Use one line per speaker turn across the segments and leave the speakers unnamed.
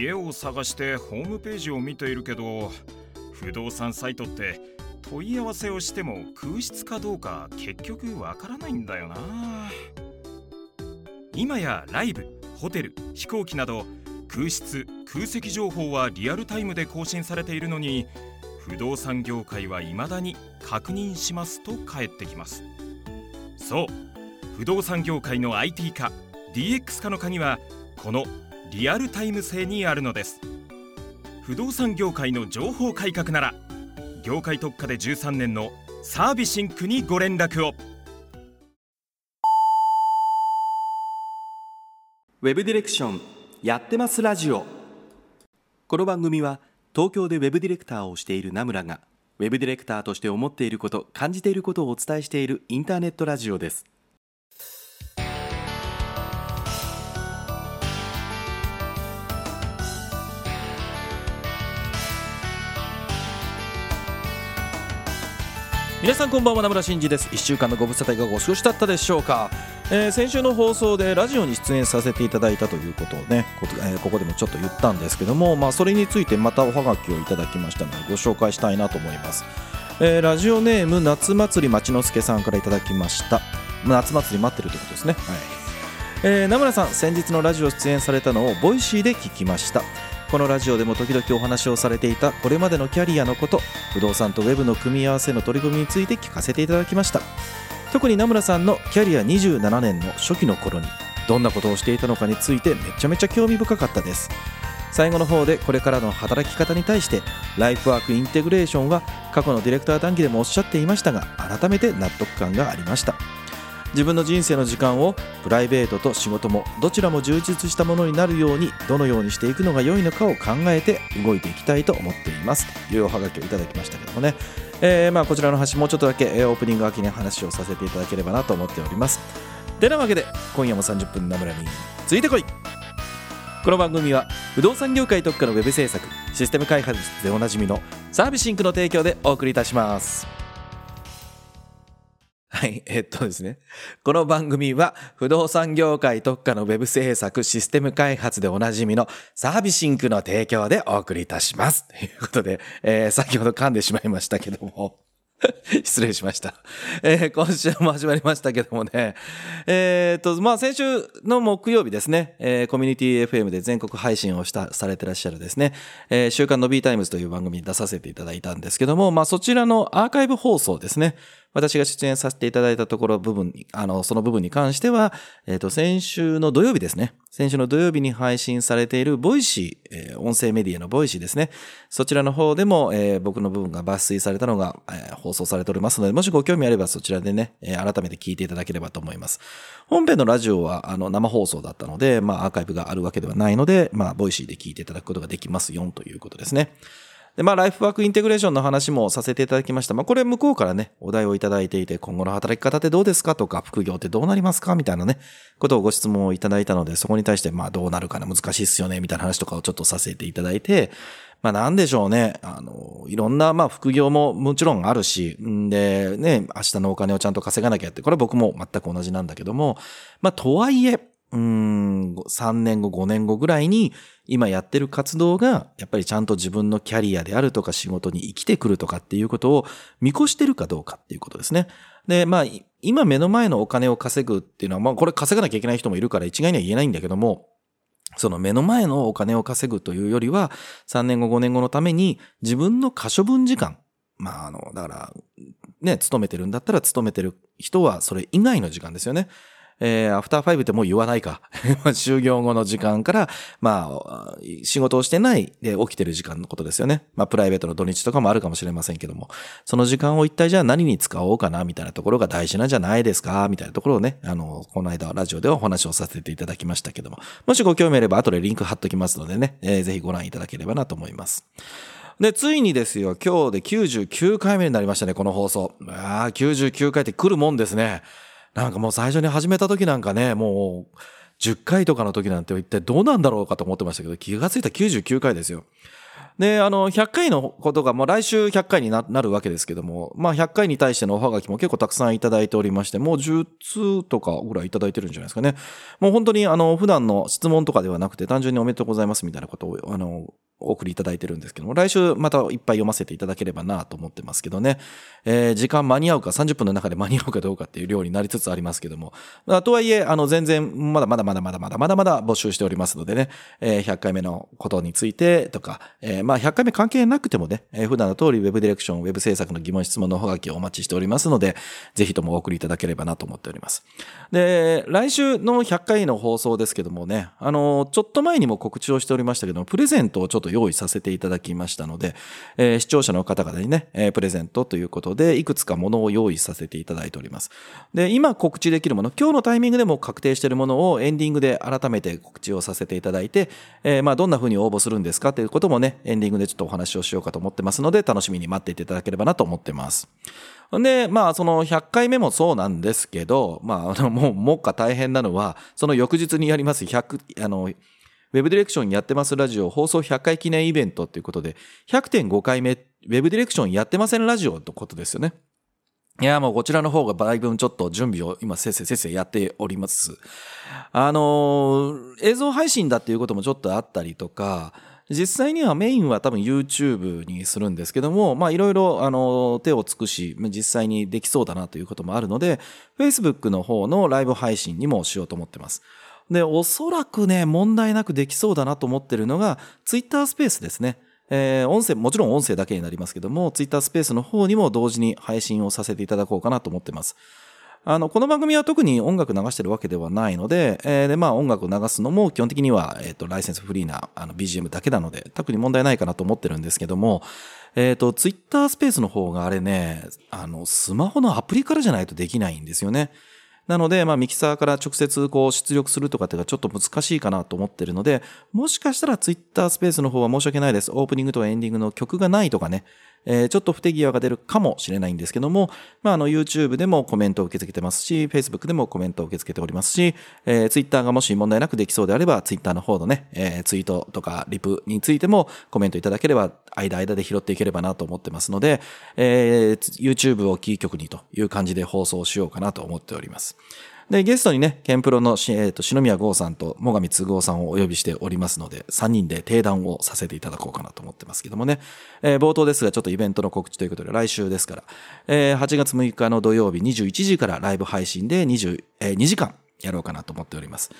家を探してホームページを見ているけど不動産サイトって問い合わせをしても空室かどうか結局わからないんだよな。今やライブホテル飛行機など空室空席情報はリアルタイムで更新されているのに不動産業界は未だに確認しますと返ってきます。そう不動産業界の IT 化 DX 化の鍵はこのリアルタイム性にあるのです。不動産業界の情報改革なら業界特化で13年のサービシンクにご連絡を。
ウェブディレクションやってますラジオ。この番組は東京でウェブディレクターをしている名村がウェブディレクターとして思っていること感じていることをお伝えしているインターネットラジオです。皆さんこんばんは名村真司です。1週間のご無沙汰いかがお過ごしだったでしょうか、えー、先週の放送でラジオに出演させていただいたということをねこ,、えー、ここでもちょっと言ったんですけども、まあ、それについてまたおはがきをいただきましたのでご紹介したいなと思います、えー、ラジオネーム夏祭り町之助さんからいただきました。夏祭り待ってるってことですね。はい。えー、名村さん先日のラジオ出演されたのを Voicy で聞きましたこのラジオでも時々お話をされていたこれまでのキャリアのこと不動産とウェブの組み合わせの取り組みについて聞かせていただきました。特に名村さんのキャリア27年の初期の頃にどんなことをしていたのかについてめちゃめちゃ興味深かったです。最後の方でこれからの働き方に対してライフワークインテグレーションは過去のディレクター談義でもおっしゃっていましたが改めて納得感がありました。自分の人生の時間をプライベートと仕事もどちらも充実したものになるようにどのようにしていくのが良いのかを考えて動いていきたいと思っています。というおはがきをいただきましたけどもね、えー、まあこちらの話もうちょっとだけオープニング秋に話をさせていただければなと思っております。てなわけで今夜も30分ナムラについてこい。この番組は不動産業界特化のウェブ制作システム開発でおなじみのサービシンクの提供でお送りいたします。はい、えっとですね。この番組は不動産業界特化のウェブ制作システム開発でおなじみのサービシンクの提供でお送りいたします。ということで、えー、先ほど噛んでしまいましたけども。失礼しました。えー、今週も始まりましたけどもね。えー、っと、まあ、先週の木曜日ですね、えー、コミュニティ FM で全国配信をした、されてらっしゃるですね、え、週刊の B タイムズという番組に出させていただいたんですけども、まあ、そちらのアーカイブ放送ですね。私が出演させていただいたところ部分に、あの、その部分に関しては、えっ、ー、と、先週の土曜日ですね。先週の土曜日に配信されているボイシー、えー、音声メディアの Voicy ですね。そちらの方でも、えー、僕の部分が抜粋されたのが、えー、放送されておりますので、もしご興味あればそちらでね、えー、改めて聞いていただければと思います。本編のラジオは、あの、生放送だったので、まあ、アーカイブがあるわけではないので、まあ、 Voicy で聞いていただくことができますよ、ということですね。で、まあ、 life work integration の話もさせていただきました。まあ、これ向こうからね、お題をいただいていて、今後の働き方ってどうですか？とか、副業ってどうなりますか？みたいなね、ことをご質問をいただいたので、そこに対して、まあ、どうなるかな、難しいっすよね、みたいな話とかをちょっとさせていただいて、まあ、なんでしょうね？あの、いろんな、まあ、副業ももちろんあるし、んで、ね、明日のお金をちゃんと稼がなきゃって、これは僕も全く同じなんだけども、まあ、とはいえ、うん、3年後、5年後ぐらいに、今やってる活動が、やっぱりちゃんと自分のキャリアであるとか仕事に生きてくるとかっていうことを見越してるかどうかっていうことですね。で、まあ、今目の前のお金を稼ぐっていうのは、まあ、これ稼がなきゃいけない人もいるから一概には言えないんだけども、その目の前のお金を稼ぐというよりは、3年後、5年後のために自分の可処分時間、まあ、あの、だから、ね、勤めてるんだったら勤めてる人はそれ以外の時間ですよね。えー、アフターファイブってもう言わないか。就業後の時間から、まあ、仕事をしてないで起きてる時間のことですよね。まあ、プライベートの土日とかもあるかもしれませんけども、その時間を一体じゃあ何に使おうかな、みたいなところが大事なんじゃないですか、みたいなところをね、あの、この間ラジオではお話をさせていただきましたけども、もしご興味あれば後でリンク貼っときますのでね、えー、ぜひご覧いただければなと思います。で、ついにですよ、今日で99回目になりましたね、この放送。ああ、99回って来るもんですね。なんかもう最初に始めた時なんかね、もう、10回とかの時なんて一体どうなんだろうかと思ってましたけど、気がついた99回ですよ。で、あの、100回のことがもう来週100回になるわけですけども、まあ100回に対してのおはがきも結構たくさんいただいておりまして、もう10通とかぐらいいただいてるんじゃないですかね。もう本当にあの、普段の質問とかではなくて単純におめでとうございますみたいなことを、あの、お送りいただいてるんですけども、来週またいっぱい読ませていただければなと思ってますけどね。えー、時間間に合うか30分の中で間に合うかどうかっていう量になりつつありますけども。まあ、とはいえ、あの、全然、まだまだまだまだまだまだまだ募集しておりますのでね、えー、100回目のことについてとか、えー、まあ、100回目関係なくてもね、えー、普段の通り Web ディレクション、Web 制作の疑問質問の方がきをお待ちしておりますので、ぜひともお送りいただければなと思っております。で、来週の100回の放送ですけどもね、あの、ちょっと前にも告知をしておりましたけども、プレゼントをちょっと用意させていただきましたので、えー、視聴者の方々にね、えー、プレゼントということで、いくつかものを用意させていただいております。で、今告知できるもの、今日のタイミングでも確定しているものをエンディングで改めて告知をさせていただいて、えー、まあ、どんな風に応募するんですかということもね、エンディングでちょっとお話をしようかと思ってますので、楽しみに待っていていただければなと思ってます。で、まあ、その100回目もそうなんですけど、まあ、あのもう、目下大変なのは、その翌日にやります100、あの、ウェブディレクションやってますラジオ放送100回記念イベントということで、100.5回目、ウェブディレクションやってませんラジオってことですよね。いや、もうこちらの方がだいぶちょっと準備を今せっせせっせやっております。あの映像配信だっていうこともちょっとあったりとか、実際にはメインは多分 YouTube にするんですけども、まあいろいろあの手を尽くし、実際にできそうだなということもあるので、Facebook の方のライブ配信にもしようと思ってます。で、おそらくね、問題なくできそうだなと思ってるのが、ツイッタースペースですね。えー、音声、もちろん音声だけになりますけども、ツイッタースペースの方にも同時に配信をさせていただこうかなと思ってます。あの、この番組は特に音楽流してるわけではないので、えー、で、まあ音楽を流すのも基本的には、えっ、ー、と、ライセンスフリーなあの BGM だけなので、特に問題ないかなと思ってるんですけども、えっ、ー、と、ツイッタースペースの方があれね、あの、スマホのアプリからじゃないとできないんですよね。なので、まあ、ミキサーから直接こう出力するとかっていうのはちょっと難しいかなと思ってるので、もしかしたらツイッタースペースの方は申し訳ないです。オープニングとエンディングの曲がないとかね、えー、ちょっと不手際が出るかもしれないんですけども、まあ、あの、YouTube でもコメントを受け付けてますし、Facebook でもコメントを受け付けておりますし、えー、Twitter がもし問題なくできそうであれば、Twitter の方のね、えー、ツイートとかリプについてもコメントいただければ、間間で拾っていければなと思ってますので、えー、YouTube をキー局にという感じで放送しようかなと思っております。で、ゲストにね、ケンプロの、えー、と、篠宮剛さんと最上都合さんをお呼びしておりますので、3人で定談をさせていただこうかなと思ってますけどもね。えー、冒頭ですが、ちょっとイベントの告知ということで、来週ですから、えー、8月6日の土曜日21時からライブ配信で20、えー、2時間やろうかなと思っております。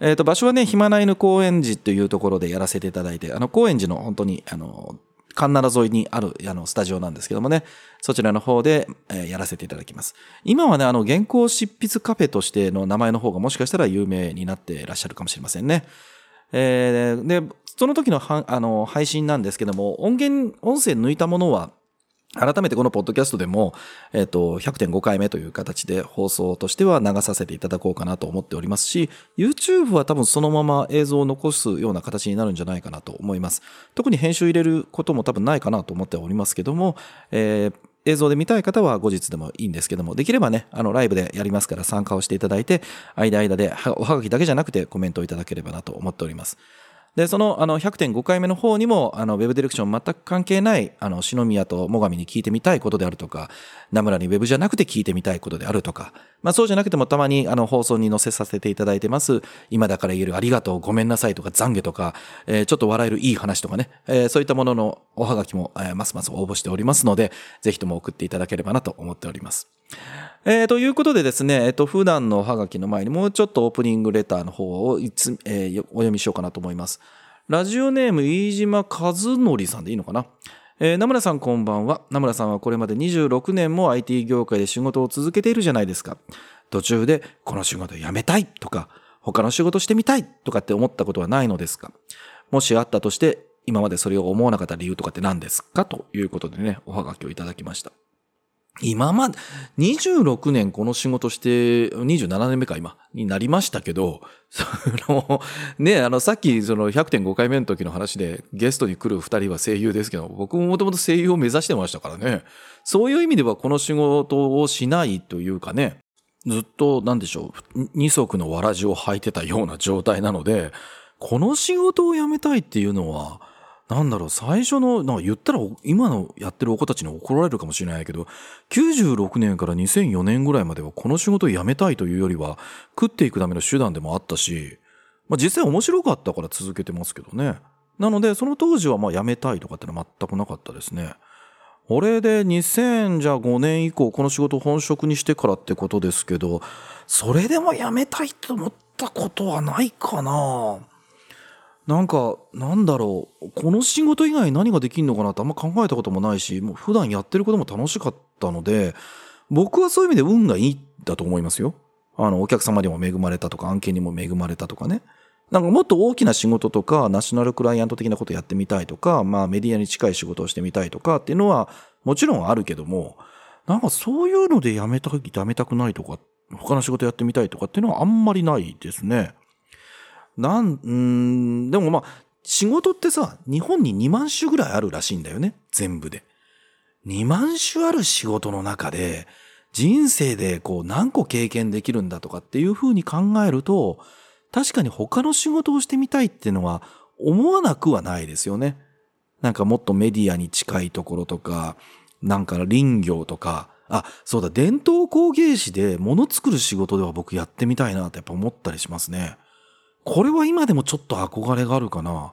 えっ、ー、と、場所はね、暇な犬高円寺というところでやらせていただいて、あの、高円寺の本当に、あの、神奈川沿いにある、あの、スタジオなんですけどもね、そちらの方で、えー、やらせていただきます。今はね、あの、原稿執筆カフェとしての名前の方がもしかしたら有名になっていらっしゃるかもしれませんね。えー、で、その時のは、あの、配信なんですけども、音源、音声抜いたものは、改めてこのポッドキャストでも、えっ、ー、と、100.5回目という形で放送としては流させていただこうかなと思っておりますし、YouTube は多分そのまま映像を残すような形になるんじゃないかなと思います。特に編集入れることも多分ないかなと思っておりますけども、えー映像で見たい方は後日でもいいんですけども、できればね、あの、ライブでやりますから参加をしていただいて、間々でおはがきだけじゃなくてコメントをいただければなと思っております。で、その、あの、100.5回目の方にも、あの、ウェブディレクション全く関係ない、あの、篠宮と最上に聞いてみたいことであるとか、名村にウェブじゃなくて聞いてみたいことであるとか、まあそうじゃなくてもたまに、あの、放送に載せさせていただいてます、今だから言えるありがとう、ごめんなさいとか、懺悔とか、えー、ちょっと笑えるいい話とかね、えー、そういったもののおはがきも、えー、ますます応募しておりますので、ぜひとも送っていただければなと思っております。えー、ということでですね、えっ、と、普段のおはがきの前にもうちょっとオープニングレターの方をいつ、えー、お読みしようかなと思います。ラジオネーム飯島和則さんでいいのかな？えー、名村さんこんばんは。名村さんはこれまで26年も IT 業界で仕事を続けているじゃないですか。途中でこの仕事辞めたいとか、他の仕事してみたいとかって思ったことはないのですか？もしあったとして、今までそれを思わなかった理由とかって何ですか？ということでね、おはがきをいただきました。今まで、26年この仕事して、27年目か今、になりましたけど、その、ね、あの、さっきその100.5回目の時の話でゲストに来る二人は声優ですけど、僕ももともと声優を目指してましたからね。そういう意味ではこの仕事をしないというかね、ずっと、なんでしょう、二足のわらじを履いてたような状態なので、この仕事を辞めたいっていうのは、なんだろう、最初の、なんか言ったら今のやってるお子たちに怒られるかもしれないけど、96年から2004年ぐらいまではこの仕事を辞めたいというよりは、食っていくための手段でもあったし、まあ実際面白かったから続けてますけどね。なので、その当時はまあ辞めたいとかってのは全くなかったですね。俺で2005年以降この仕事を本職にしてからってことですけど、それでも辞めたいと思ったことはないかななんか、なんだろう、この仕事以外何ができるのかなってあんま考えたこともないし、もう普段やってることも楽しかったので、僕はそういう意味で運がいいだと思いますよ。あの、お客様にも恵まれたとか、案件にも恵まれたとかね。なんかもっと大きな仕事とか、ナショナルクライアント的なことやってみたいとか、まあメディアに近い仕事をしてみたいとかっていうのはもちろんあるけども、なんかそういうのでやめた、やめたくないとか、他の仕事やってみたいとかっていうのはあんまりないですね。なん、うん、でもまあ、仕事ってさ、日本に2万種ぐらいあるらしいんだよね。全部で。2万種ある仕事の中で、人生でこう何個経験できるんだとかっていうふうに考えると、確かに他の仕事をしてみたいっていうのは思わなくはないですよね。なんかもっとメディアに近いところとか、なんか林業とか、あ、そうだ、伝統工芸士で物作る仕事では僕やってみたいなってやっぱ思ったりしますね。これは今でもちょっと憧れがあるかな。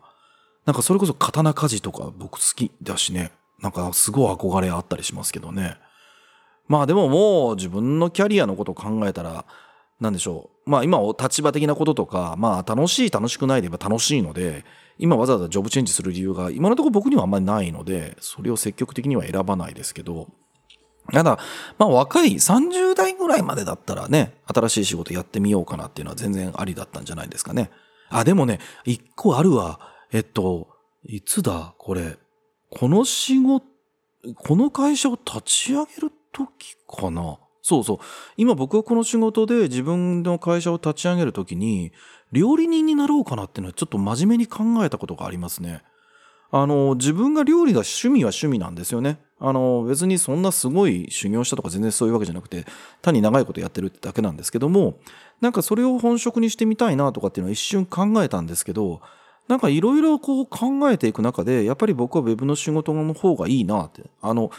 なんかそれこそ刀鍛冶とか僕好きだしね。なんかすごい憧れあったりしますけどね。まあでももう自分のキャリアのことを考えたら、なんでしょう。まあ今、立場的なこととか、まあ楽しい楽しくないで言えば楽しいので、今わざわざジョブチェンジする理由が今のところ僕にはあんまりないので、それを積極的には選ばないですけど、ただ、まあ若い30代ぐらいまでだったらね、新しい仕事やってみようかなっていうのは全然ありだったんじゃないですかね。あ、でもね、一個あるわ。えっと、いつだ？これ。この仕事、この会社を立ち上げる時かなそうそう。今僕はこの仕事で自分の会社を立ち上げるときに、料理人になろうかなっていうのはちょっと真面目に考えたことがありますね。あの、自分が料理が趣味は趣味なんですよね。あの、別にそんなすごい修行したとか全然そういうわけじゃなくて、単に長いことやってるってだけなんですけども、なんかそれを本職にしてみたいなとかっていうのは一瞬考えたんですけど、なんかいろいろこう考えていく中で、やっぱり僕は web の仕事の方がいいなって。あの、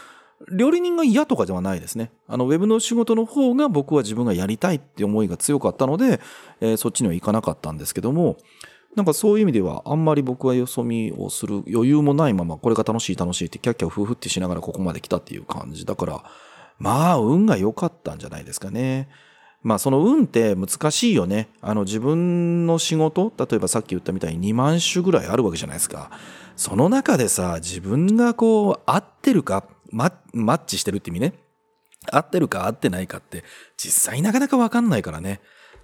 料理人が嫌とかではないですね。あの、ウェブの仕事の方が僕は自分がやりたいって思いが強かったので、えー、そっちには行かなかったんですけども、なんかそういう意味では、あんまり僕はよそ見をする余裕もないまま、これが楽しい楽しいってキャッキャ夫婦ってしながらここまで来たっていう感じだから、まあ、運が良かったんじゃないですかね。まあその運って難しいよね。あの自分の仕事、例えばさっき言ったみたいに2万種ぐらいあるわけじゃないですか。その中でさ、自分がこう合ってるか、ママッチしてるって意味ね。合ってるか合ってないかって実際なかなかわかんないからね。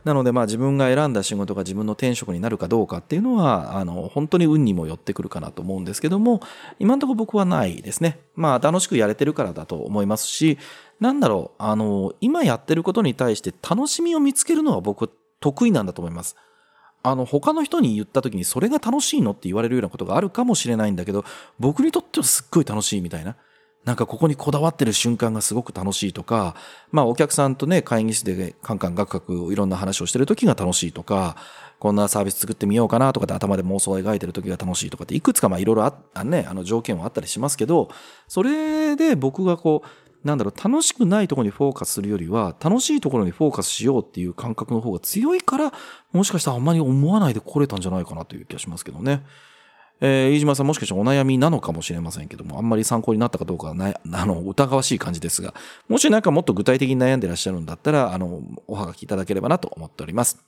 なのでまあ自分が選んだ仕事が自分の転職になるかどうかっていうのは、あの、本当に運にも寄ってくるかなと思うんですけども、今のところ僕はないですね。まあ楽しくやれてるからだと思いますし、なんだろう、あの、今やってることに対して楽しみを見つけるのは僕得意なんだと思います。あの、他の人に言った時にそれが楽しいのって言われるようなことがあるかもしれないんだけど、僕にとってはすっごい楽しいみたいな。なんかここにこだわってる瞬間がすごく楽しいとか、まあお客さんとね、会議室でカンカンガクガクいろんな話をしてる時が楽しいとか、こんなサービス作ってみようかなとかって頭で妄想を描いてる時が楽しいとかっていくつかまあいろいろあ、ね、あの条件はあったりしますけど、それで僕がこう、なんだろう、楽しくないところにフォーカスするよりは、楽しいところにフォーカスしようっていう感覚の方が強いから、もしかしたらあんまり思わないで来れたんじゃないかなという気がしますけどね。えー、飯島さんもしかしたらお悩みなのかもしれませんけども、あんまり参考になったかどうかはないあの、疑わしい感じですが、もしなんかもっと具体的に悩んでらっしゃるんだったら、あの、おはがきいただければなと思っております。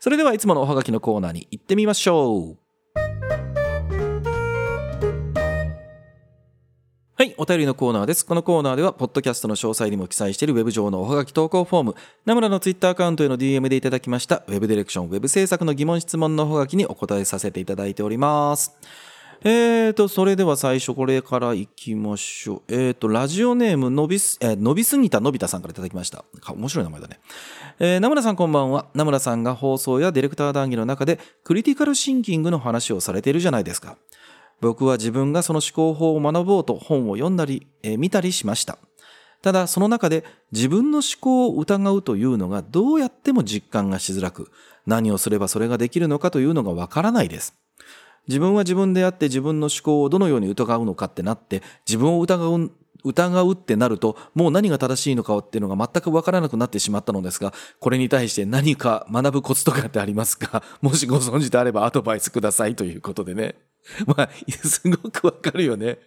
それではいつものおはがきのコーナーに行ってみましょう。はい、お便りのコーナーです。このコーナーでは、ポッドキャストの詳細にも記載しているウェブ上のおはがき投稿フォーム、ナムラのツイッターアカウントへの DM でいただきました、ウェブディレクション、ウェブ制作の疑問質問のおはがきにお答えさせていただいております。えーと、それでは最初これから行きましょう。えーと、ラジオネーム伸びす、えー、伸びすぎたのび太さんからいただきました。面白い名前だね。えー、名村さんこんばんは。名村さんが放送やディレクター談義の中でクリティカルシンキングの話をされているじゃないですか。僕は自分がその思考法を学ぼうと本を読んだり、えー、見たりしました。ただその中で自分の思考を疑うというのがどうやっても実感がしづらく、何をすればそれができるのかというのがわからないです。自分は自分であって自分の思考をどのように疑うのかってなって、自分を疑う疑うってなると、もう何が正しいのかっていうのが全くわからなくなってしまったのですが、これに対して何か学ぶコツとかってありますか？もしご存知であればアドバイスくださいということでね。まあ、すごくわかるよね。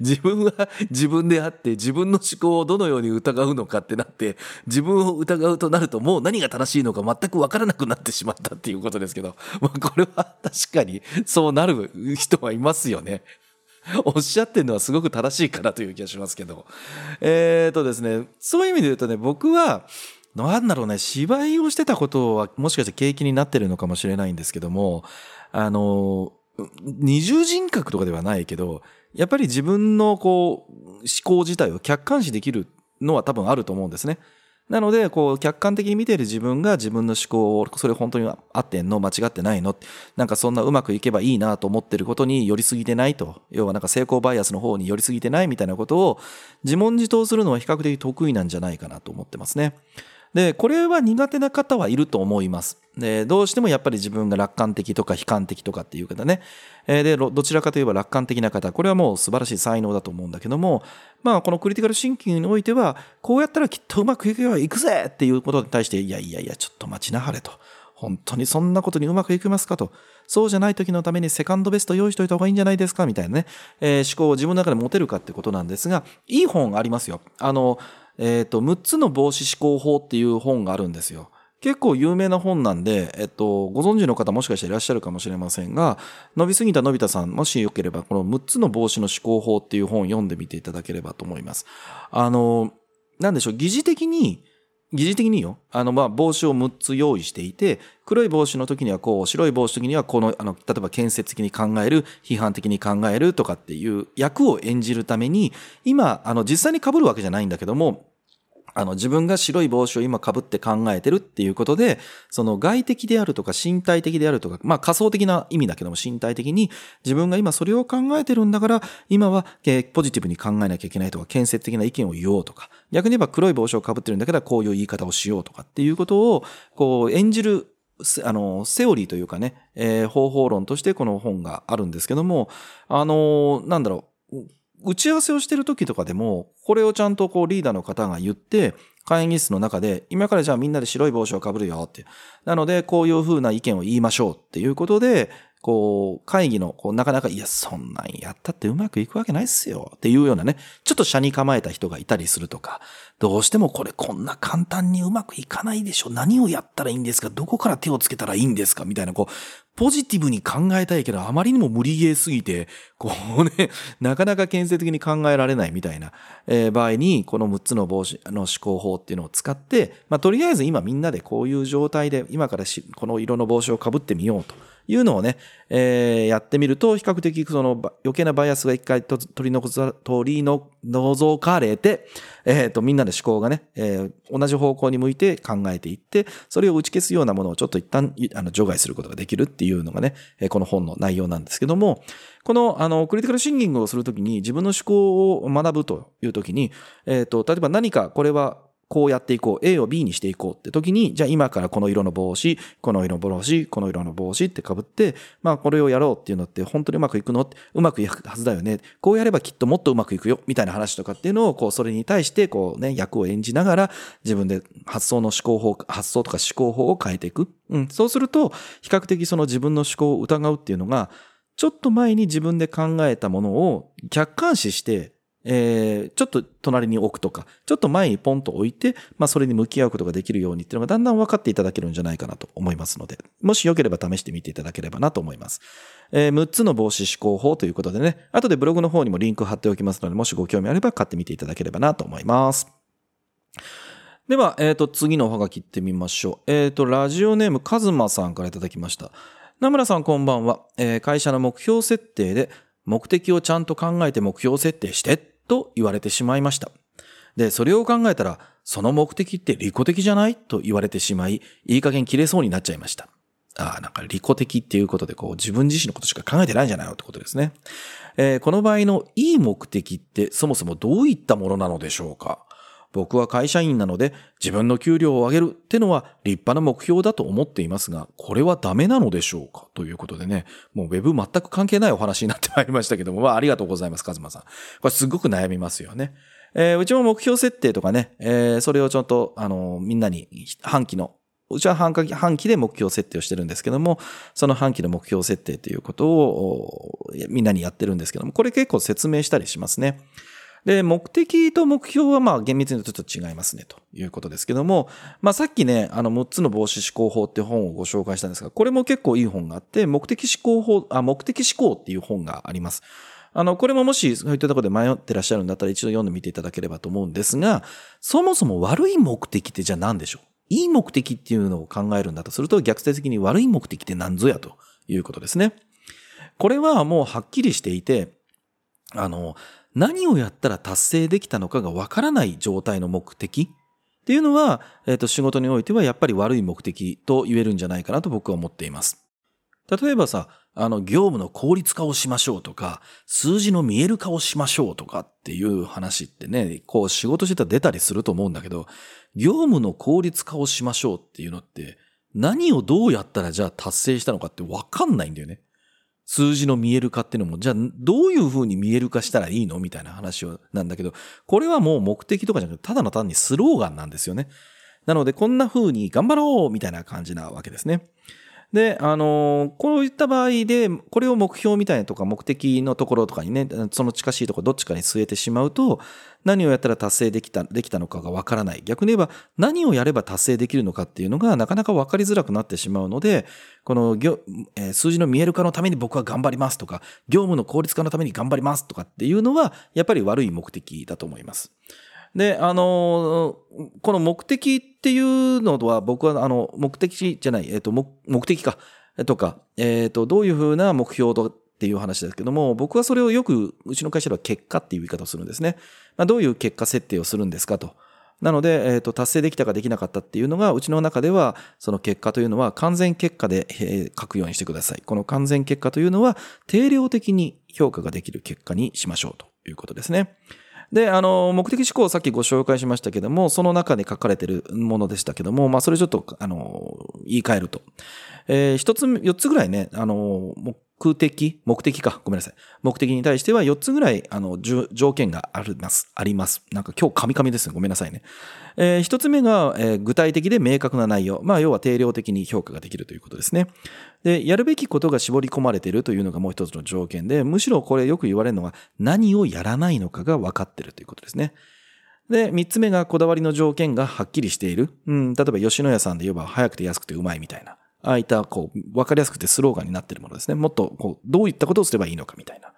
自分は自分であって自分の思考をどのように疑うのかってなって自分を疑うとなるともう何が正しいのか全くわからなくなってしまったっていうことですけど、まあ、これは 確かにそうなる人はいますよね。おっしゃってるのはすごく正しいかなという気がしますけど。えっ、ー、とですね、そういう意味で言うとね、僕は、なんだろうね、芝居をしてたことはもしかして景気になってるのかもしれないんですけども、あの、二重人格とかではないけど、やっぱり自分のこう、思考自体を客観視できるのは多分あると思うんですね。なので、こう、客観的に見ている自分が自分の思考を、それ本当に合ってんの？間違ってないの？なんかそんなうまくいけばいいなと思ってることに寄りすぎてないと？要はなんか成功バイアスの方に寄りすぎてないみたいなことを自問自答するのは比較的得意なんじゃないかなと思ってますね。で、これは苦手な方はいると思います。で、どうしてもやっぱり自分が楽観的とか悲観的とかっていう方ね。で、どちらかといえば楽観的な方、これはもう素晴らしい才能だと思うんだけども、まあこのクリティカルシンキングにおいては、こうやったらきっとうまくいくよ、いくぜっていうことに対して、いやいやいや、ちょっと待ちなはれと。本当にそんなことにうまくいきますかと。そうじゃない時のためにセカンドベスト用意しといた方がいいんじゃないですかみたいなね、えー、思考を自分の中で持てるかってことなんですが、いい本ありますよ。あの、えっ、ー、と、6つの防止思考法っていう本があるんですよ。結構有名な本なんで、えっと、ご存知の方もしかしていらっしゃるかもしれませんが、伸びすぎたのび太さん、もしよければ、この6つの防止の思考法っていう本を読んでみていただければと思います。あの、なんでしょう、疑似的に、疑似的によ。あの、ま、帽子を6つ用意していて、黒い帽子の時にはこう、白い帽子の時にはこの、あの、例えば建設的に考える、批判的に考えるとかっていう役を演じるために、今、あの、実際に被るわけじゃないんだけども、あの、自分が白い帽子を今被って考えてるっていうことで、その外的であるとか身体的であるとか、まあ仮想的な意味だけども身体的に自分が今それを考えてるんだから、今はポジティブに考えなきゃいけないとか、建設的な意見を言おうとか、逆に言えば黒い帽子を被ってるんだからこういう言い方をしようとかっていうことを、こう演じるあの、セオリーというかね、え、方法論としてこの本があるんですけども、あの、なんだろう、打ち合わせをしてる時とかでも、これをちゃんとこうリーダーの方が言って、会議室の中で、今からじゃあみんなで白い帽子をかぶるよって。なので、こういう風な意見を言いましょうっていうことで、こう、会議の、こう、なかなか、いや、そんなんやったってうまくいくわけないっすよっていうようなね、ちょっと車に構えた人がいたりするとか、どうしてもこれこんな簡単にうまくいかないでしょ。何をやったらいいんですか。どこから手をつけたらいいんですか。みたいな、こう、ポジティブに考えたいけど、あまりにも無理ゲーすぎて、こうね、なかなか建設的に考えられないみたいな、えー、場合に、この6つの帽子の思考法っていうのを使って、まあ、とりあえず今みんなでこういう状態で、今からこの色の帽子をかぶってみようと。いうのをね、えー、やってみると、比較的その余計なバイアスが一回取り取り除かれて、えっ、ー、と、みんなの思考がね、えー、同じ方向に向いて考えていって、それを打ち消すようなものをちょっと一旦、あの、除外することができるっていうのがね、えこの本の内容なんですけども、この、あの、クリティカルシンギングをするときに自分の思考を学ぶというときに、えっ、と、例えば何かこれはこうやっていこう。A を B にしていこうって時に、じゃあ今からこの色の帽子、この色の帽子、この色の帽子って被って、まあこれをやろうっていうのって本当にうまくいくのうまくいくはずだよね。こうやればきっともっとうまくいくよ。みたいな話とかっていうのを、こうそれに対してこうね、役を演じながら自分で発想の思考法、発想とか思考法を変えていく。うん。そうすると、比較的その自分の思考を疑うっていうのが、ちょっと前に自分で考えたものを客観視してえー、ちょっと隣に置くとか、ちょっと前にポンと置いて、まあそれに向き合うことができるようにっていうのがだんだん分かっていただけるんじゃないかなと思いますので、もしよければ試してみていただければなと思います。えー、6つの防止思考法ということでね、後でブログの方にもリンク貼っておきますので、もしご興味あれば買ってみていただければなと思います。では、えっ、ー、と、次のおはがきってみましょう。えっ、ー、と、ラジオネームカズマさんからいただきました。名村さんこんばんは。えー、会社の目標設定で目的をちゃんと考えて目標設定してと言われてしまいました。で、それを考えたら、その目的って利己的じゃない？と言われてしまい、いい加減切れそうになっちゃいました。ああ、なんか利己的っていうことで、こう自分自身のことしか考えてないんじゃないの？ってことですね。えー、この場合のいい目的ってそもそもどういったものなのでしょうか？僕は会社員なので自分の給料を上げるってのは立派な目標だと思っていますが、これはダメなのでしょうか？ということでね、もうウェブ全く関係ないお話になってまいりましたけども、まあありがとうございます、カズマさん。これすごく悩みますよね。えー、うちも目標設定とかね、えー、それをちょっと、あの、みんなに半期のうちは半期半期で目標設定をしてるんですけども、その半期の目標設定ということをみんなにやってるんですけども、これ結構説明したりしますね。で、目的と目標はまあ厳密にとちょっと違いますねということですけども、まあさっきね、あの6つの防止思考法って本をご紹介したんですが、これも結構いい本があって、目的思考法、あ、目的思考っていう本があります。あの、これももしそういったところで迷ってらっしゃるんだったら一度読んでみていただければと思うんですが、そもそも悪い目的ってじゃあ何でしょう？いい目的っていうのを考えるんだとすると逆説的に悪い目的って何ぞやということですね。これはもうはっきりしていて、あの、何をやったら達成できたのかがわからない状態の目的？っていうのは、えっ、ー、と、仕事においてはやっぱり悪い目的と言えるんじゃないかなと僕は思っています。例えばさ、あの、業務の効率化をしましょうとか、数字の見える化をしましょうとかっていう話ってね、こう仕事してたら出たりすると思うんだけど、業務の効率化をしましょうっていうのって、何をどうやったらじゃあ達成したのかってわかんないんだよね。数字の見える化っていうのも、じゃあどういうふうに見える化したらいいのみたいな話をなんだけど、これはもう目的とかじゃなくて、ただの単にスローガンなんですよね。なので、こんなふうに頑張ろうみたいな感じなわけですね。で、あのこういった場合で、これを目標みたいなとか目的のところとかにね、その近しいところどっちかに据えてしまうと、何をやったら達成できた、できたのかがわからない。逆に言えば、何をやれば達成できるのかっていうのがなかなかわかりづらくなってしまうので、この、え、数字の見える化のために僕は頑張りますとか、業務の効率化のために頑張りますとかっていうのは、やっぱり悪い目的だと思います。で、あの、この目的っていうのは僕は、あの、目的じゃない、えっ、と、目的か、とか、えっ、と、どういうふうな目標とっていう話ですけども、僕はそれをよく、うちの会社では結果っていう言い方をするんですね。まあ、どういう結果設定をするんですかと。なので、えっ、と、達成できたかできなかったっていうのが、うちの中では、その結果というのは完全結果で、え書くようにしてください。この完全結果というのは、定量的に評価ができる結果にしましょうということですね。で、あの、目的思考をさっきご紹介しましたけども、その中で書かれてるものでしたけども、まあ、それちょっと、あの、言い換えると。えー、一つ、四つぐらいね、あの、的、目的か、ごめんなさい。目的に対しては4つぐらい、あの、条件があります。あります。なんか今日カミカミですね。ごめんなさいね。えー、1つ目が、えー、具体的で明確な内容。まあ、要は定量的に評価ができるということですね。で、やるべきことが絞り込まれているというのがもう一つの条件で、むしろこれよく言われるのは、何をやらないのかが分かってるということですね。で、三つ目がこだわりの条件がはっきりしている。うん、例えば吉野家さんで言えば早くて安くてうまいみたいな。ああいった、こう、わかりやすくてスローガンになってるものですね。もっと、こう、どういったことをすればいいのかみたいな。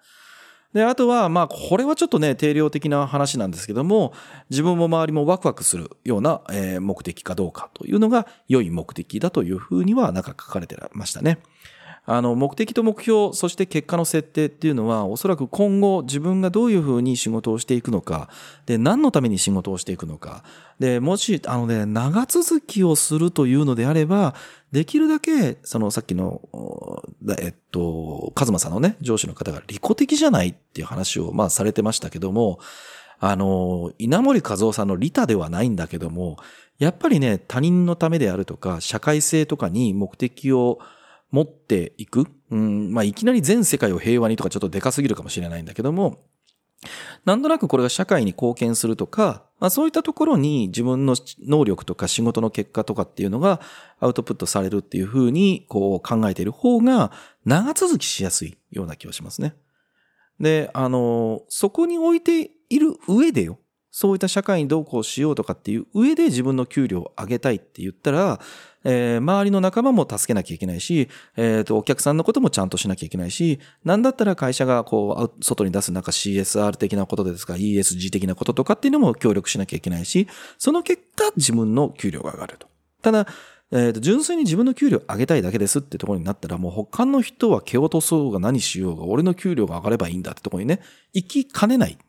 で、あとは、まあ、これはちょっとね、定量的な話なんですけども、自分も周りもワクワクするような、えー、目的かどうかというのが良い目的だというふうには、なんか書かれてましたね。あの、目的と目標、そして結果の設定っていうのは、おそらく今後自分がどういうふうに仕事をしていくのか、で、何のために仕事をしていくのか、で、もし、あのね、長続きをするというのであれば、できるだけ、そのさっきの、えっと、カズマさんのね、上司の方が利己的じゃないっていう話を、まあされてましたけども、あの、稲森和夫さんの利他ではないんだけども、やっぱりね、他人のためであるとか、社会性とかに目的を持っていく？うん、まあ、いきなり全世界を平和にとかちょっとでかすぎるかもしれないんだけども、なんとなくこれが社会に貢献するとか、まあ、そういったところに自分の能力とか仕事の結果とかっていうのがアウトプットされるっていうふうにこう考えている方が長続きしやすいような気がしますね。で、あの、そこに置いている上でよ。そういった社会にどうこうしようとかっていう上で自分の給料を上げたいって言ったら、えー、周りの仲間も助けなきゃいけないし、えっ、ー、と、お客さんのこともちゃんとしなきゃいけないし、なんだったら会社がこう、外に出すなんか CSR 的なことですか、ESG 的なこととかっていうのも協力しなきゃいけないし、その結果自分の給料が上がると。ただ、えー、と純粋に自分の給料上げたいだけですってところになったら、もう他の人は蹴落とそうが何しようが、俺の給料が上がればいいんだってところにね、行きかねない。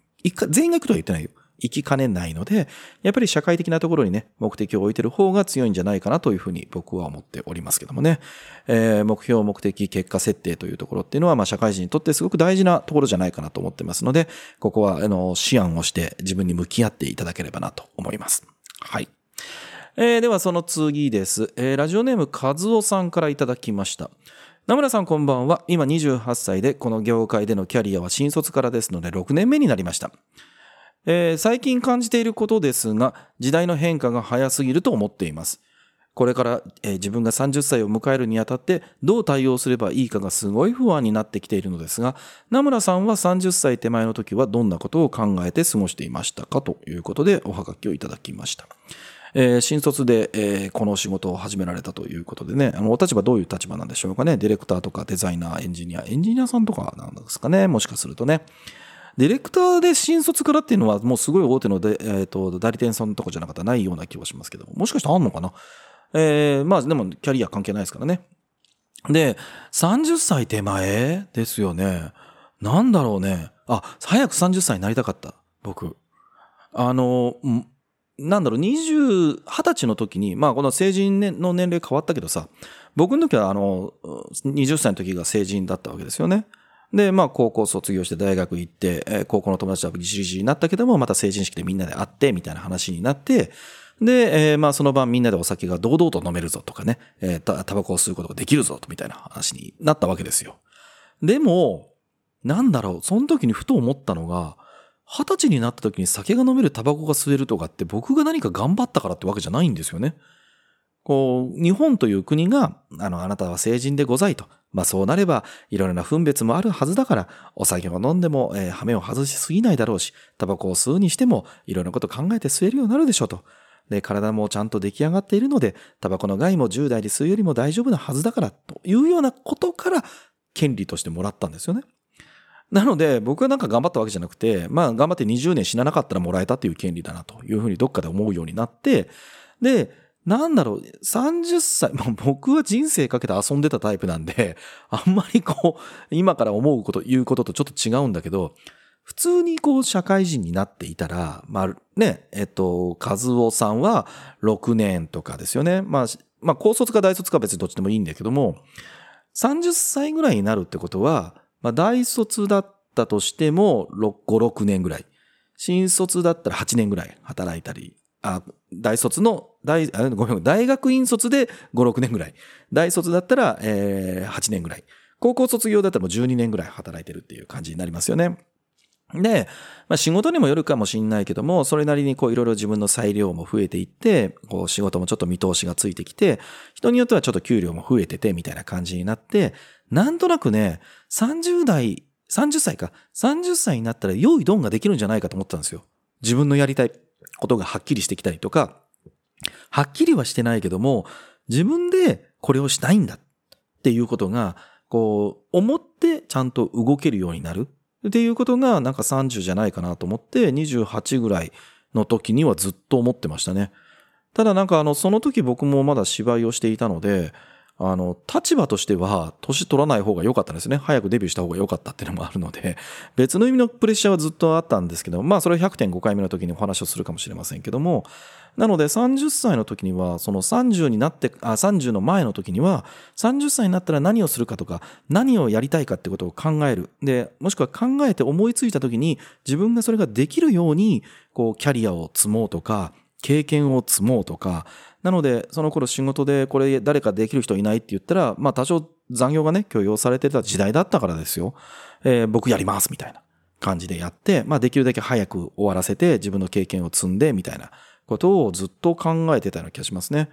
全員が行くとは言ってないよ。行きかねないので、やっぱり社会的なところにね、目的を置いてる方が強いんじゃないかなというふうに僕は思っておりますけどもね。えー、目標、目的、結果設定というところっていうのは、まあ社会人にとってすごく大事なところじゃないかなと思ってますので、ここは、あの、思案をして自分に向き合っていただければなと思います。はい。えー、ではその次です。えー、ラジオネーム和夫さんからいただきました。名村さんこんばんは。今28歳で、この業界でのキャリアは新卒からですので6年目になりました。えー、最近感じていることですが、時代の変化が早すぎると思っています。これから、えー、自分が30歳を迎えるにあたってどう対応すればいいかがすごい不安になってきているのですが、名村さんは30歳手前の時はどんなことを考えて過ごしていましたかということでおはがきをいただきました。えー、新卒で、えー、この仕事を始められたということでね、あの、お立場どういう立場なんでしょうかね。ディレクターとかデザイナー、エンジニア、エンジニアさんとかなんですかね。もしかするとね。ディレクターで新卒からっていうのはもうすごい大手ので、えーと、代理店さんとかじゃなかったらないような気はしますけどもしかしてあんのかな？えー、まあでもキャリア関係ないですからね。で、30歳手前ですよね。なんだろうね。あ、早く30歳になりたかった。僕。あの、なんだろう、20、20歳の時に、まあこの成人の年齢変わったけどさ、僕の時はあの、20歳の時が成人だったわけですよね。で、まあ高校卒業して大学行って、え高校の友達はギシギシになったけども、また成人式でみんなで会って、みたいな話になって、で、えー、まあその晩みんなでお酒が堂々と飲めるぞとかね、えー、タバコを吸うことができるぞと、みたいな話になったわけですよ。でも、なんだろう、その時にふと思ったのが、二十歳になった時に酒が飲めるタバコが吸えるとかって僕が何か頑張ったからってわけじゃないんですよね。こう、日本という国が、あの、あなたは成人でございと。まあそうなれば、いろいろな分別もあるはずだから、お酒を飲んでも、えー、羽目を外しすぎないだろうし、タバコを吸うにしても、いろいろなこと考えて吸えるようになるでしょうと。で、体もちゃんと出来上がっているので、タバコの害も10代で吸うよりも大丈夫なはずだから、というようなことから、権利としてもらったんですよね。なので、僕はなんか頑張ったわけじゃなくて、まあ頑張って20年死ななかったらもらえたっていう権利だなというふうにどっかで思うようになって、で、なんだろう、30歳、まあ、僕は人生かけて遊んでたタイプなんで、あんまりこう、今から思うこと、言うこととちょっと違うんだけど、普通にこう社会人になっていたら、まあね、えっと、和夫さんは6年とかですよね。まあ、まあ高卒か大卒か別にどっちでもいいんだけども、30歳ぐらいになるってことは、まあ、大卒だったとしても、5、6年ぐらい。新卒だったら8年ぐらい働いたり、あ、大卒の、大、ごめん、大学院卒で5、6年ぐらい。大卒だったら、えー、8年ぐらい。高校卒業だったらもう12年ぐらい働いてるっていう感じになりますよね。で、まあ、仕事にもよるかもしんないけども、それなりにこういろいろ自分の裁量も増えていって、こう仕事もちょっと見通しがついてきて、人によってはちょっと給料も増えててみたいな感じになって、なんとなくね、30代、30歳か、30歳になったら良いドンができるんじゃないかと思ったんですよ。自分のやりたいことがはっきりしてきたりとか、はっきりはしてないけども、自分でこれをしたいんだっていうことが、こう、思ってちゃんと動けるようになるっていうことが、なんか30じゃないかなと思って、28ぐらいの時にはずっと思ってましたね。ただなんかあの、その時僕もまだ芝居をしていたので、あの、立場としては、年取らない方が良かったんですね。早くデビューした方が良かったっていうのもあるので、別の意味のプレッシャーはずっとあったんですけど、まあ、それは100.5回目の時にお話をするかもしれませんけども、なので30歳の時には、その30になって、あ、30の前の時には、30歳になったら何をするかとか、何をやりたいかってことを考える。で、もしくは考えて思いついた時に、自分がそれができるように、こう、キャリアを積もうとか、経験を積もうとか、なので、その頃仕事でこれ誰かできる人いないって言ったら、まあ多少残業がね、許容されてた時代だったからですよ。えー、僕やりますみたいな感じでやって、まあできるだけ早く終わらせて自分の経験を積んでみたいなことをずっと考えてたような気がしますね。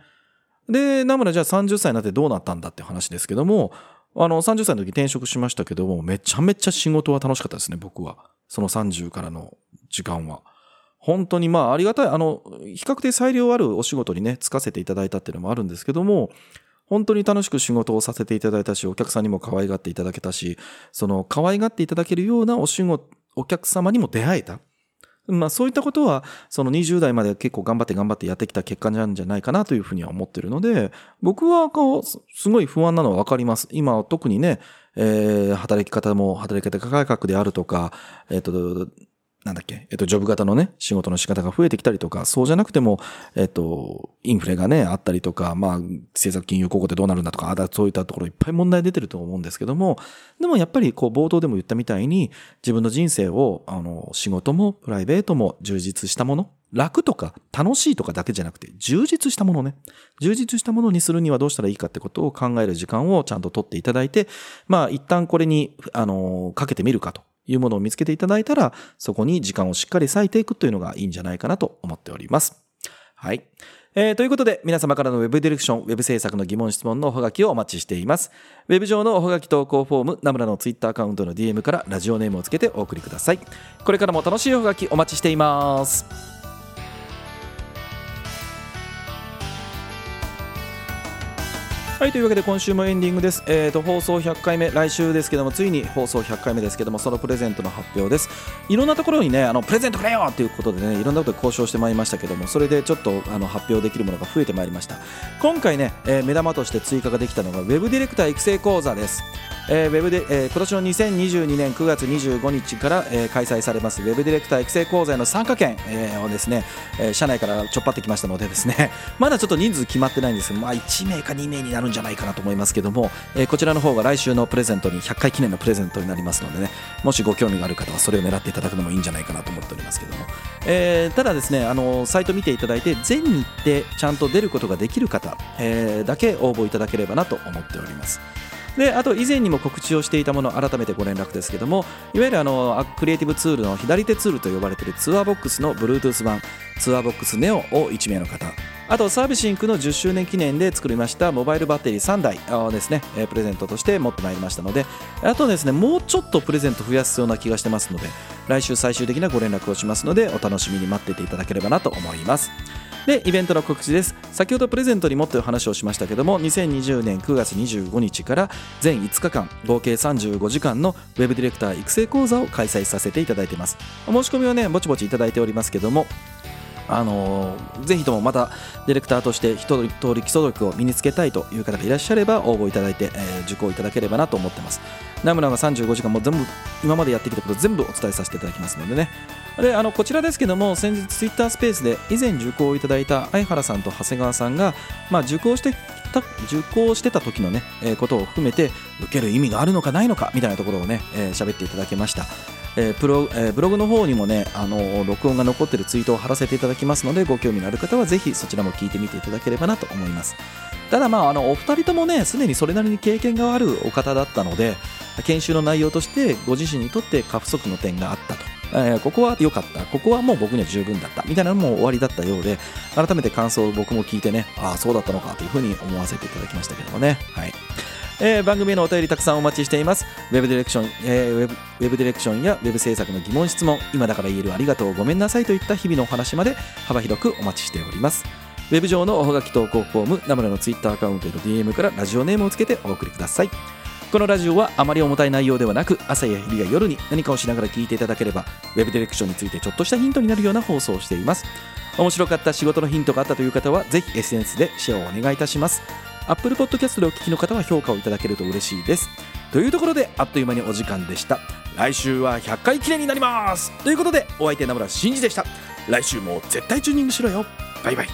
で、なむらじゃあ30歳になってどうなったんだって話ですけども、あの30歳の時転職しましたけども、めちゃめちゃ仕事は楽しかったですね、僕は。その30からの時間は。本当にまあありがたい、あの、比較的裁量あるお仕事にね、つかせていただいたっていうのもあるんですけども、本当に楽しく仕事をさせていただいたし、お客さんにも可愛がっていただけたし、その可愛がっていただけるようなお仕事、お客様にも出会えた。まあそういったことは、その20代まで結構頑張って頑張ってやってきた結果なんじゃないかなというふうには思ってるので、僕はこう、すごい不安なのはわかります。今特にね、えー、働き方も働き方改革であるとか、えっ、ー、と、なんだっけ、えっと、ジョブ型のね、仕事の仕方が増えてきたりとか、そうじゃなくても、えっと、インフレがね、あったりとか、まあ、政策金融高校ってどうなるんだとか、あだそういったところいっぱい問題出てると思うんですけども、でもやっぱりこう、冒頭でも言ったみたいに、自分の人生を、あの、仕事もプライベートも充実したもの、楽とか楽しいとかだけじゃなくて、充実したものね。充実したものにするにはどうしたらいいかってことを考える時間をちゃんと取っていただいて、まあ一旦これに、あの、かけてみるかというものを見つけていただいたら、そこに時間をしっかり割いていくというのがいいんじゃないかなと思っております。はい。えー、ということで、皆様からの Web ディレクション、Web 制作の疑問質問のおはがきをお待ちしています。Web 上のおはがき投稿フォーム、ナムラの Twitter アカウントの DM からラジオネームをつけてお送りください。これからも楽しいおはがきお待ちしています。はい、というわけで今週もエンディングです。え、ー、と、放送100回目、来週ですけども、ついに放送100回目ですけども、そのプレゼントの発表です。いろんなところにね、あの、プレゼントくれよということでね、いろんなことで交渉してまいりましたけども、それでちょっと、あの、発表できるものが増えてまいりました。今回ね、えー、目玉として追加ができたのが、Web ディレクター育成講座です。えー、ウェブで、えー、今年の2022年9月25日から、えー、開催されますウェブディレクター育成講座への参加券、えー、をですね、えー、社内からちょっぱってきましたのでですね まだちょっと人数決まってないんですけど、まあ、1名か2名になるんじゃないかなと思いますけども、えー、こちらの方が来週のプレゼントに100回記念のプレゼントになりますのでねもしご興味がある方はそれを狙っていただくのもいいんじゃないかなと思っておりますけども、えー、ただですねあのサイト見ていただいて全日程ちゃんと出ることができる方、えー、だけ応募いただければなと思っております。であと以前にも告知をしていたもの改めてご連絡ですけどもいわゆるあのクリエイティブツールの左手ツールと呼ばれているツアーボックスの Bluetooth 版ツアーボックス NEO を1名の方。あとサービスインクの10周年記念で作りましたモバイルバッテリー3台をですねプレゼントとして持ってまいりましたのであとですねもうちょっとプレゼント増やすような気がしてますので来週最終的なご連絡をしますのでお楽しみに待っていていただければなと思います。でイベントの告知です。先ほどプレゼントにもっと話をしましたけども2020年9月25日から全5日間合計35時間のウェブディレクター育成講座を開催させていただいています。お申し込みはねぼちぼちいただいておりますけどもあのー、ぜひともまたディレクターとして一通り基礎力を身につけたいという方がいらっしゃれば応募いただいて、えー、受講いただければなと思ってます。ナムラが35時間も全部今までやってきたこと全部お伝えさせていただきますのでね。であのこちらですけども先日ツイッタースペースで以前受講をいただいた相原さんと長谷川さんが、まあ、受講してた受講してた時のね、えー、ことを含めて受ける意味があるのかないのかみたいなところをね喋、えー、っていただきました。えープロえー、ブログの方にもね、あの、録音が残ってるツイートを貼らせていただきますのでご興味のある方はぜひそちらも聞いてみていただければなと思いますただまああのお二人ともねすでにそれなりに経験があるお方だったので研修の内容としてご自身にとって過不足の点があったとえー、ここは良かった、ここはもう僕には十分だった、みたいなのも終わりだったようで、改めて感想を僕も聞いてね、ああ、そうだったのかというふうに思わせていただきましたけどもね。はい。えー、番組へのお便りたくさんお待ちしています。ウェブディレクション、えー、ウェブウェブディレクションやウェブ制作の疑問質問、今だから言えるありがとう、ごめんなさいといった日々のお話まで幅広くお待ちしております。ウェブ上のおはがき投稿フォーム、ナムラのツイッターアカウントへの DM からラジオネームをつけてお送りください。このラジオはあまり重たい内容ではなく朝や昼や夜に何かをしながら聞いていただければウェブディレクションについてちょっとしたヒントになるような放送をしています面白かった仕事のヒントがあったという方はぜひ SNS でシェアをお願いいたします Apple Podcast でお聞きの方は評価をいただけると嬉しいです。というところであっという間にお時間でした。来週は100回記念になります。ということでお相手名村真司でした。来週も絶対チューニングしろよ。バイバイ。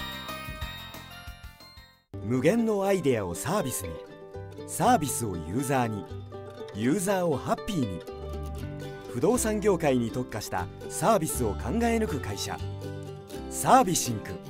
無限のアイデアをサービスに。サービスをユーザーに。ユーザーをハッピーに。不動産業界に特化したサービスを考え抜く会社。サービシンク。